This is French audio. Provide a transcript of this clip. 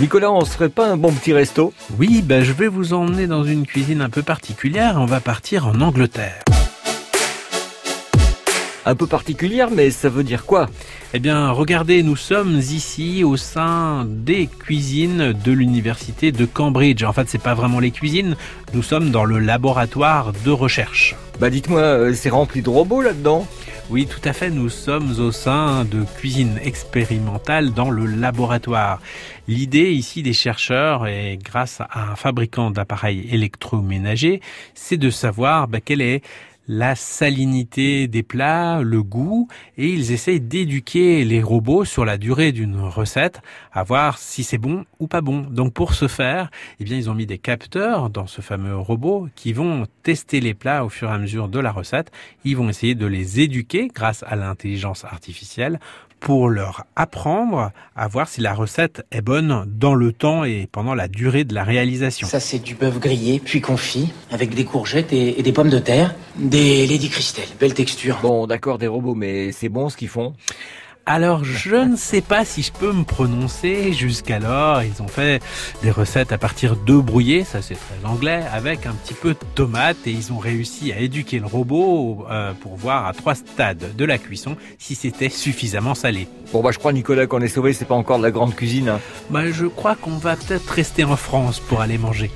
Nicolas, on se ferait pas un bon petit resto Oui, ben je vais vous emmener dans une cuisine un peu particulière. On va partir en Angleterre. Un peu particulière, mais ça veut dire quoi? Eh bien, regardez, nous sommes ici au sein des cuisines de l'université de Cambridge. En fait, c'est pas vraiment les cuisines, nous sommes dans le laboratoire de recherche. Bah dites-moi, euh, c'est rempli de robots là-dedans Oui, tout à fait, nous sommes au sein de cuisines expérimentales dans le laboratoire. L'idée ici des chercheurs, et grâce à un fabricant d'appareils électroménagers, c'est de savoir bah, quelle est la salinité des plats, le goût, et ils essayent d'éduquer les robots sur la durée d'une recette, à voir si c'est bon ou pas bon. Donc pour ce faire, eh bien ils ont mis des capteurs dans ce fameux robot qui vont tester les plats au fur et à mesure de la recette. Ils vont essayer de les éduquer grâce à l'intelligence artificielle pour leur apprendre à voir si la recette est bonne dans le temps et pendant la durée de la réalisation. Ça, c'est du bœuf grillé, puis confit, avec des courgettes et, des pommes de terre. Lady Christelle, belle texture. Bon, d'accord, des robots, mais c'est bon ce qu'ils font? Alors, je ne sais pas si je peux me prononcer. Jusqu'alors, ils ont fait des recettes à partir d'œufs brouillés, ça c'est très anglais, avec un petit peu de tomate et ils ont réussi à éduquer le robot euh, pour voir à trois stades de la cuisson si c'était suffisamment salé. Bon bah je crois Nicolas qu'on est sauvé, c'est pas encore de la grande cuisine. Hein. Bah je crois qu'on va peut-être rester en France pour aller manger.